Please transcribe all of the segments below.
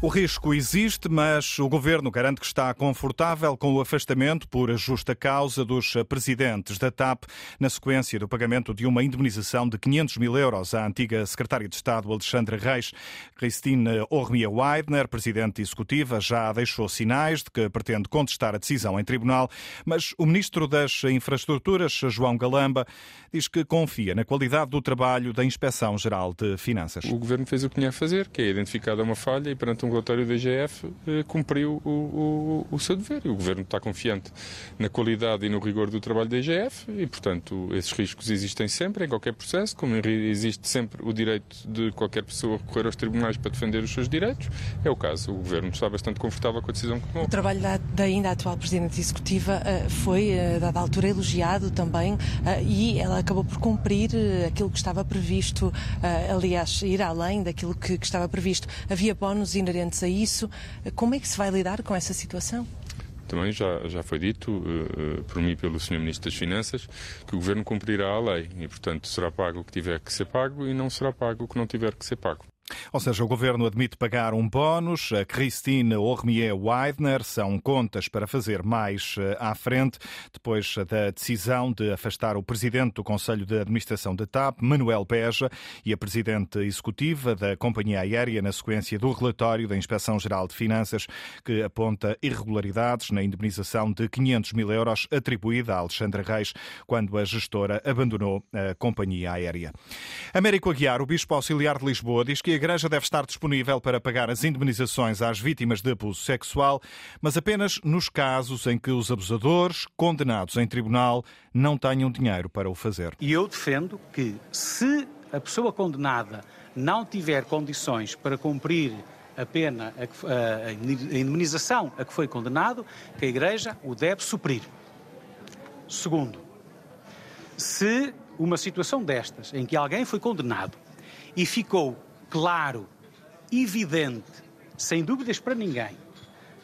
O risco existe, mas o governo garante que está confortável com o afastamento por justa causa dos presidentes da TAP na sequência do pagamento de uma indemnização de 500 mil euros à antiga secretária de Estado Alexandra Reis. Christine Ormia Weidner, presidente executiva, já deixou sinais de que pretende contestar a decisão em tribunal, mas o ministro das Infraestruturas, João Galamba, diz que confia na qualidade do trabalho da Inspeção Geral de Finanças. O governo fez o que tinha a fazer, que é identificar uma falha e perante um relatório da IGF eh, cumpriu o, o, o, seu dever. E o Governo está confiante na qualidade e no rigor do trabalho da IGF e, portanto, esses riscos existem sempre em qualquer processo, como existe sempre o direito de qualquer pessoa recorrer aos tribunais para defender os seus direitos. É o caso. O Governo está bastante confortável com a decisão que tomou. O trabalho da, da ainda atual Presidente Executiva eh, foi, eh, dada altura, elogiado também e ela acabou por cumprir aquilo que estava previsto, aliás, ir além daquilo que, que estava previsto. Havia bónus inerentes inerentes a isso. Como é que se vai lidar com essa situação? Também já, já foi dito uh, por mim pelo Sr. Ministro das Finanças que o Governo cumprirá a lei e, portanto, será pago o que tiver que ser pago e não será pago o que não tiver que ser pago. Ou seja, o governo admite pagar um bónus. A Christine Ormier Weidner são contas para fazer mais eh, à frente, depois da decisão de afastar o presidente do Conselho de Administração da TAP, Manuel Beja, e a presidente executiva da companhia aérea, na sequência do relatório da Inspeção Geral de Finanças, que aponta irregularidades na indemnização de 500 mil euros atribuída a Alexandra Reis quando a gestora abandonou a companhia aérea. Américo Aguiar, o bispo auxiliar de Lisboa, diz que Igreja deve estar disponível para pagar as indemnizações às vítimas de abuso sexual, mas apenas nos casos em que os abusadores, condenados em tribunal, não tenham dinheiro para o fazer. E eu defendo que, se a pessoa condenada não tiver condições para cumprir a pena, a indemnização a que foi condenado, que a Igreja o deve suprir. Segundo, se uma situação destas, em que alguém foi condenado e ficou claro, evidente, sem dúvidas para ninguém,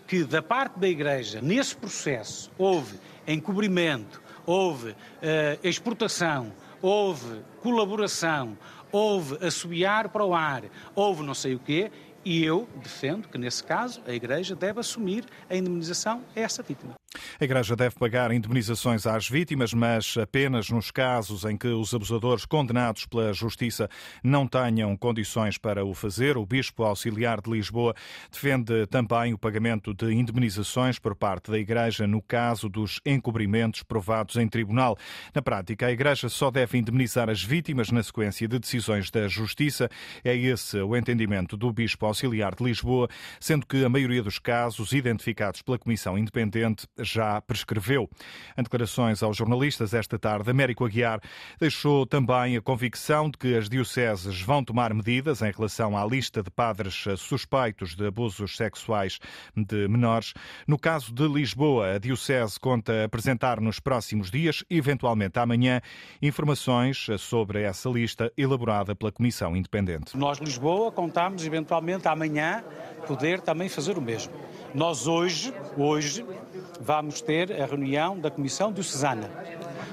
que da parte da Igreja, nesse processo, houve encobrimento, houve uh, exportação, houve colaboração, houve assobiar para o ar, houve não sei o quê, e eu defendo que, nesse caso, a Igreja deve assumir a indemnização a essa vítima. A Igreja deve pagar indemnizações às vítimas, mas apenas nos casos em que os abusadores condenados pela Justiça não tenham condições para o fazer. O Bispo Auxiliar de Lisboa defende também o pagamento de indemnizações por parte da Igreja no caso dos encobrimentos provados em tribunal. Na prática, a Igreja só deve indemnizar as vítimas na sequência de decisões da Justiça. É esse o entendimento do Bispo Auxiliar de Lisboa, sendo que a maioria dos casos identificados pela Comissão Independente já prescreveu. Em declarações aos jornalistas esta tarde, Américo Aguiar deixou também a convicção de que as dioceses vão tomar medidas em relação à lista de padres suspeitos de abusos sexuais de menores. No caso de Lisboa, a diocese conta apresentar nos próximos dias, eventualmente amanhã, informações sobre essa lista elaborada pela Comissão Independente. Nós, Lisboa, contamos eventualmente amanhã poder também fazer o mesmo. Nós hoje, hoje, vamos ter a reunião da Comissão Diocesana.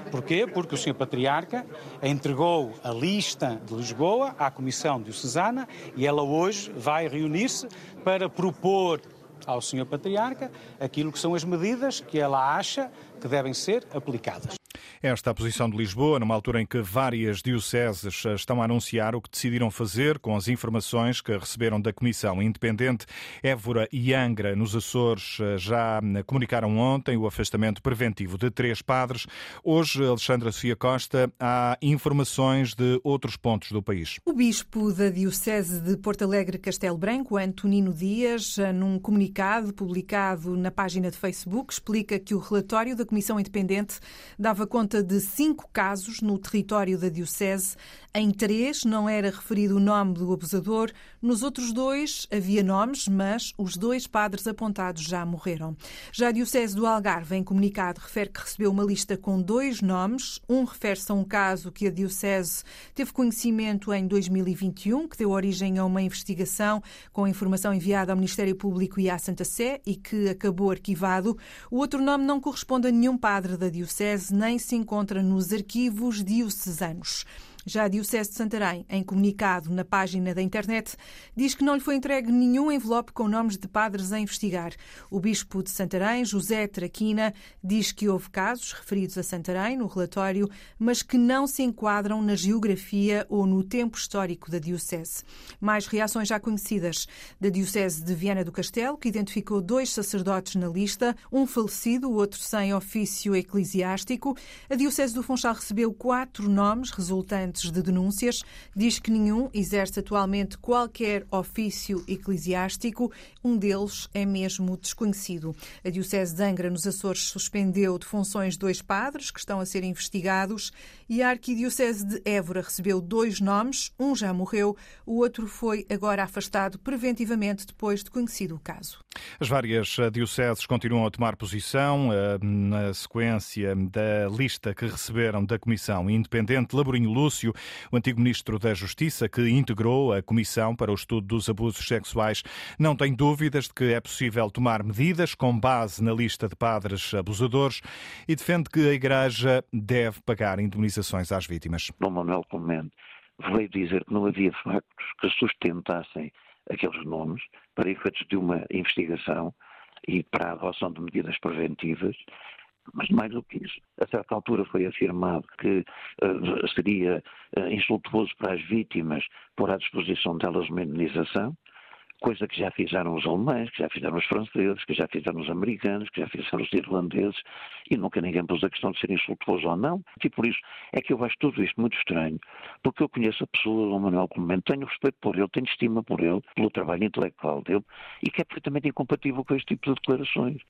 Porquê? Porque o Sr. Patriarca entregou a lista de Lisboa à Comissão Diocesana e ela hoje vai reunir-se para propor ao Sr. Patriarca aquilo que são as medidas que ela acha que devem ser aplicadas. Esta a posição de Lisboa, numa altura em que várias dioceses estão a anunciar o que decidiram fazer com as informações que receberam da Comissão Independente. Évora e Angra, nos Açores, já comunicaram ontem o afastamento preventivo de três padres. Hoje, Alexandra Sofia Costa, há informações de outros pontos do país. O bispo da Diocese de Porto Alegre Castelo Branco, Antonino Dias, num comunicado publicado na página de Facebook, explica que o relatório da Comissão Independente dava conta de cinco casos no território da Diocese. Em três não era referido o nome do abusador, nos outros dois havia nomes, mas os dois padres apontados já morreram. Já a Diocese do Algarve, em comunicado, refere que recebeu uma lista com dois nomes. Um refere-se a um caso que a Diocese teve conhecimento em 2021, que deu origem a uma investigação com informação enviada ao Ministério Público e à Santa Sé e que acabou arquivado. O outro nome não corresponde a nenhum padre da Diocese, nem se encontra nos arquivos diocesanos. Já a Diocese de Santarém, em comunicado na página da internet, diz que não lhe foi entregue nenhum envelope com nomes de padres a investigar. O bispo de Santarém, José Traquina, diz que houve casos referidos a Santarém no relatório, mas que não se enquadram na geografia ou no tempo histórico da Diocese. Mais reações já conhecidas da Diocese de Viana do Castelo, que identificou dois sacerdotes na lista, um falecido, o outro sem ofício eclesiástico. A Diocese do Funchal recebeu quatro nomes resultantes de denúncias. Diz que nenhum exerce atualmente qualquer ofício eclesiástico. Um deles é mesmo desconhecido. A Diocese de Angra, nos Açores, suspendeu de funções dois padres que estão a ser investigados e a Arquidiocese de Évora recebeu dois nomes. Um já morreu, o outro foi agora afastado preventivamente depois de conhecido o caso. As várias dioceses continuam a tomar posição eh, na sequência da lista que receberam da Comissão Independente. Laborinho Lúcio, o antigo Ministro da Justiça, que integrou a Comissão para o Estudo dos Abusos Sexuais, não tem dúvidas de que é possível tomar medidas com base na lista de padres abusadores e defende que a Igreja deve pagar indemnizações às vítimas. Dom Manuel Clemente veio dizer que não havia factos que sustentassem aqueles nomes para efeitos de uma investigação e para a adoção de medidas preventivas. Mas mais do que isso, a certa altura foi afirmado que uh, seria uh, insultuoso para as vítimas pôr à disposição delas uma indenização coisa que já fizeram os alemães, que já fizeram os franceses, que já fizeram os americanos, que já fizeram os irlandeses, e nunca ninguém pôs a questão de ser insultuoso ou não. E por isso é que eu acho tudo isto muito estranho, porque eu conheço a pessoa, o Manuel Clemente, tenho respeito por ele, tenho estima por ele, pelo trabalho intelectual dele, e que é perfeitamente incompatível com este tipo de declarações.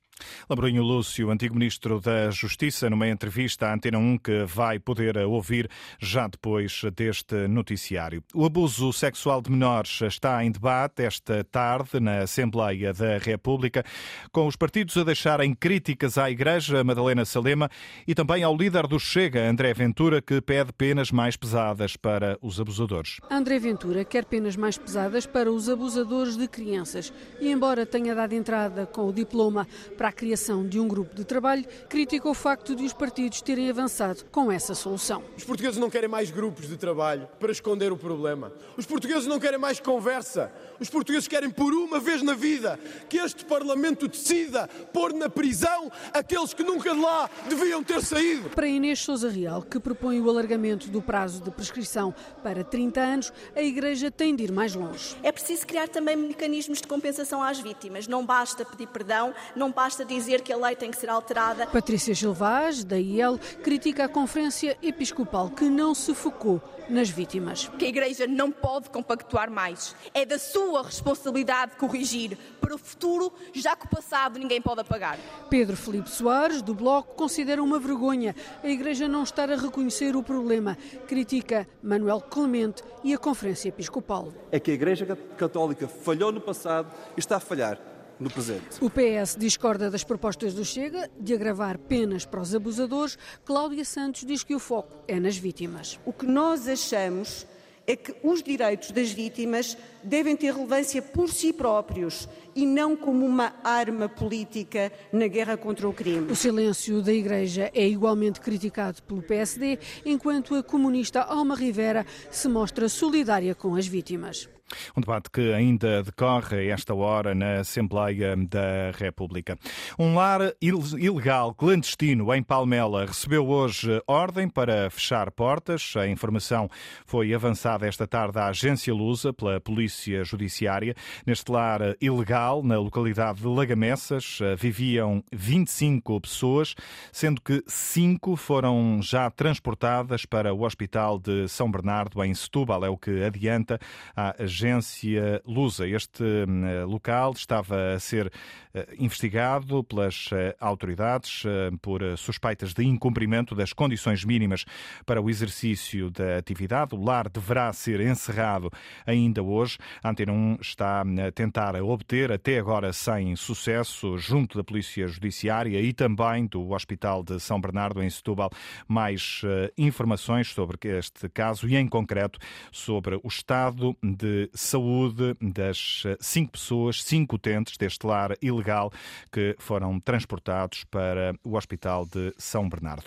Labrinho Lúcio, antigo Ministro da Justiça, numa entrevista à Antena 1 que vai poder ouvir já depois deste noticiário. O abuso sexual de menores está em debate esta tarde na Assembleia da República, com os partidos a deixarem críticas à Igreja, Madalena Salema, e também ao líder do Chega, André Ventura, que pede penas mais pesadas para os abusadores. André Ventura quer penas mais pesadas para os abusadores de crianças e, embora tenha dado entrada com o diploma para a criação de um grupo de trabalho, critica o facto de os partidos terem avançado com essa solução. Os portugueses não querem mais grupos de trabalho para esconder o problema. Os portugueses não querem mais conversa. Os portugueses querem, por uma vez na vida, que este Parlamento decida pôr na prisão aqueles que nunca de lá deviam ter saído. Para Inês Souza Real, que propõe o alargamento do prazo de prescrição para 30 anos, a Igreja tem de ir mais longe. É preciso criar também mecanismos de compensação às vítimas. Não basta pedir perdão, não basta dizer que a lei tem que ser alterada. Patrícia Silvaz, da IEL, critica a Conferência Episcopal que não se focou nas vítimas. Que a Igreja não pode compactuar mais. É da sua responsabilidade corrigir para o futuro, já que o passado ninguém pode apagar. Pedro Felipe Soares, do Bloco, considera uma vergonha a Igreja não estar a reconhecer o problema. Critica Manuel Clemente e a Conferência Episcopal. É que a Igreja Católica falhou no passado e está a falhar no presente. O PS discorda das propostas do Chega de agravar penas para os abusadores. Cláudia Santos diz que o foco é nas vítimas. O que nós achamos é que os direitos das vítimas devem ter relevância por si próprios e não como uma arma política na guerra contra o crime. O silêncio da Igreja é igualmente criticado pelo PSD, enquanto a comunista Alma Rivera se mostra solidária com as vítimas. Um debate que ainda decorre a esta hora na Assembleia da República. Um lar ilegal clandestino em Palmela recebeu hoje ordem para fechar portas. A informação foi avançada esta tarde à agência Lusa pela Polícia Judiciária. Neste lar ilegal, na localidade de Lagamessas, viviam 25 pessoas, sendo que cinco foram já transportadas para o Hospital de São Bernardo, em Setúbal. É o que adianta a agência Lusa. Este hum, local estava a ser eh, investigado pelas eh, autoridades eh, por suspeitas de incumprimento das condições mínimas para o exercício da atividade. O lar deverá ser encerrado ainda hoje. A Antena 1 está a tentar obter, até agora sem sucesso, junto da Polícia Judiciária e também do Hospital de São Bernardo, em Setúbal, mais informações sobre este caso e, em concreto, sobre o estado de saúde das cinco pessoas, cinco utentes deste lar ilegal que foram transportados para o Hospital de São Bernardo.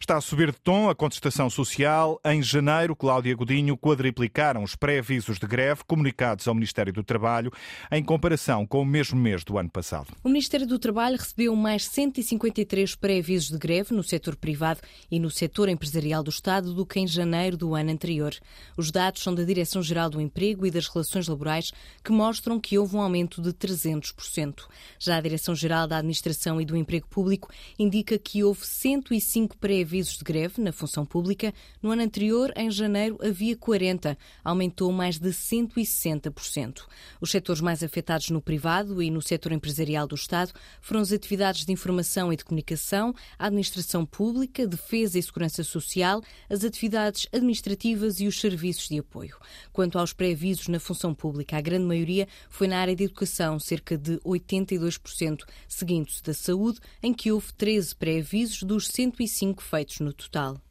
Está a subir de tom a contestação social. Em janeiro, Cláudia Godinho quadriplicaram os pré-avisos de greve comunicados ao Ministério do Trabalho em comparação com o mesmo mês do ano passado. O Ministério do Trabalho recebeu mais 153 pré-avisos de greve no setor privado e no setor empresarial do Estado do que em janeiro do ano anterior. Os dados são da Direção-Geral do Emprego e das Relações Laborais que mostram que houve um aumento de 300%. Já a Direção-Geral da Administração e do Emprego Público indica que houve 105 pré-avisos de greve na função pública. No ano anterior, em janeiro, havia 40, aumentou mais de 160%. Os setores mais afetados no privado e no setor empresarial do Estado foram as atividades de informação e de comunicação, a administração pública, defesa e segurança social, as atividades administrativas e os serviços de apoio. Quanto aos pré-avisos na função pública, a grande maioria foi na área de educação, cerca de 82%, seguindo-se da saúde, em que houve 13 pré-avisos dos 105 feitos no total.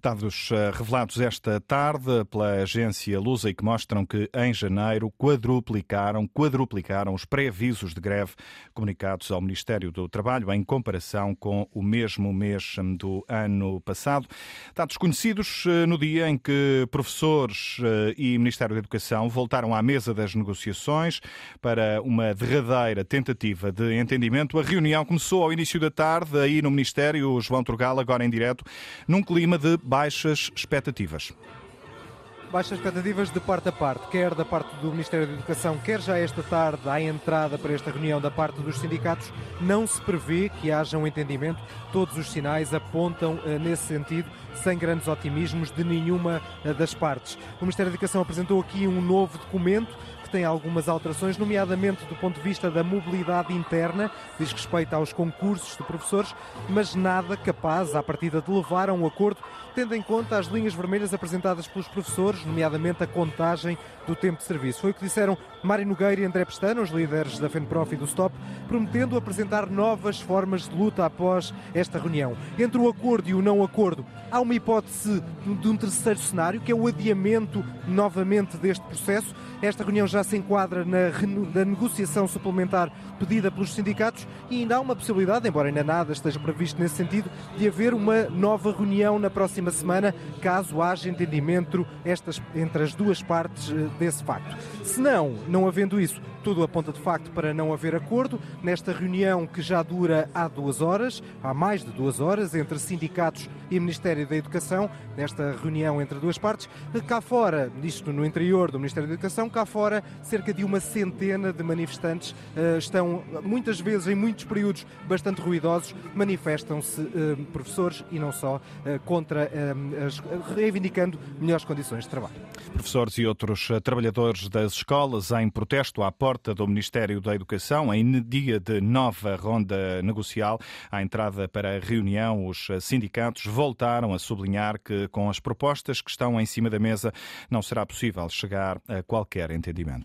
Dados eh, revelados esta tarde pela agência Lusa e que mostram que em janeiro quadruplicaram, quadruplicaram os pré-avisos de greve comunicados ao Ministério do Trabalho em comparação com o mesmo mês do ano passado. Dados conhecidos eh, no dia em que professores eh, e Ministério da Educação voltaram à mesa das negociações para uma derradeira tentativa de entendimento. A reunião começou ao início da tarde aí no Ministério, João Turgal, agora em direto, num clima clima de baixas expectativas. Baixas expectativas de parte a parte, quer da parte do Ministério da Educação, quer já esta tarde, à entrada para esta reunião da parte dos sindicatos, não se prevê que haja um entendimento. Todos os sinais apontam uh, nesse sentido, sem grandes otimismos de nenhuma uh, das partes. O Ministério da Educação apresentou aqui um novo documento tem algumas alterações, nomeadamente do ponto de vista da mobilidade interna, diz respeito aos concursos de professores, mas nada capaz, à partida, de levar a um acordo, tendo em conta as linhas vermelhas apresentadas pelos professores, nomeadamente a contagem do tempo de serviço. Foi o que disseram Mário Nogueira e André Pestana, os líderes da FENPROF e do STOP, prometendo apresentar novas formas de luta após esta reunião. Entre o acordo e o não acordo, há uma hipótese de um terceiro cenário, que é o adiamento novamente deste processo. Esta reunião já se enquadra na, na negociação suplementar pedida pelos sindicatos e ainda há uma possibilidade, embora ainda nada esteja previsto nesse sentido, de haver uma nova reunião na próxima semana, caso haja entendimento estas, entre as duas partes eh, desse facto. Se não, não havendo isso, tudo aponta de facto para não haver acordo. Nesta reunião que já dura há duas horas, há mais de duas horas, entre sindicatos e Ministério da Educação, nesta reunião entre duas partes, cá fora, isto no interior do Ministério da Educação, cá fora, cerca de uma centena de manifestantes uh, estão, muitas vezes, em muitos períodos bastante ruidosos, manifestam-se uh, professores e não só, uh, contra, reivindicando melhores condições de trabalho. Professores e outros trabalhadores das escolas em protesto à porta do Ministério da Educação, em dia de nova ronda negocial, à entrada para a reunião, os sindicatos voltaram a sublinhar que, com as propostas que estão em cima da mesa, não será possível chegar a qualquer entendimento.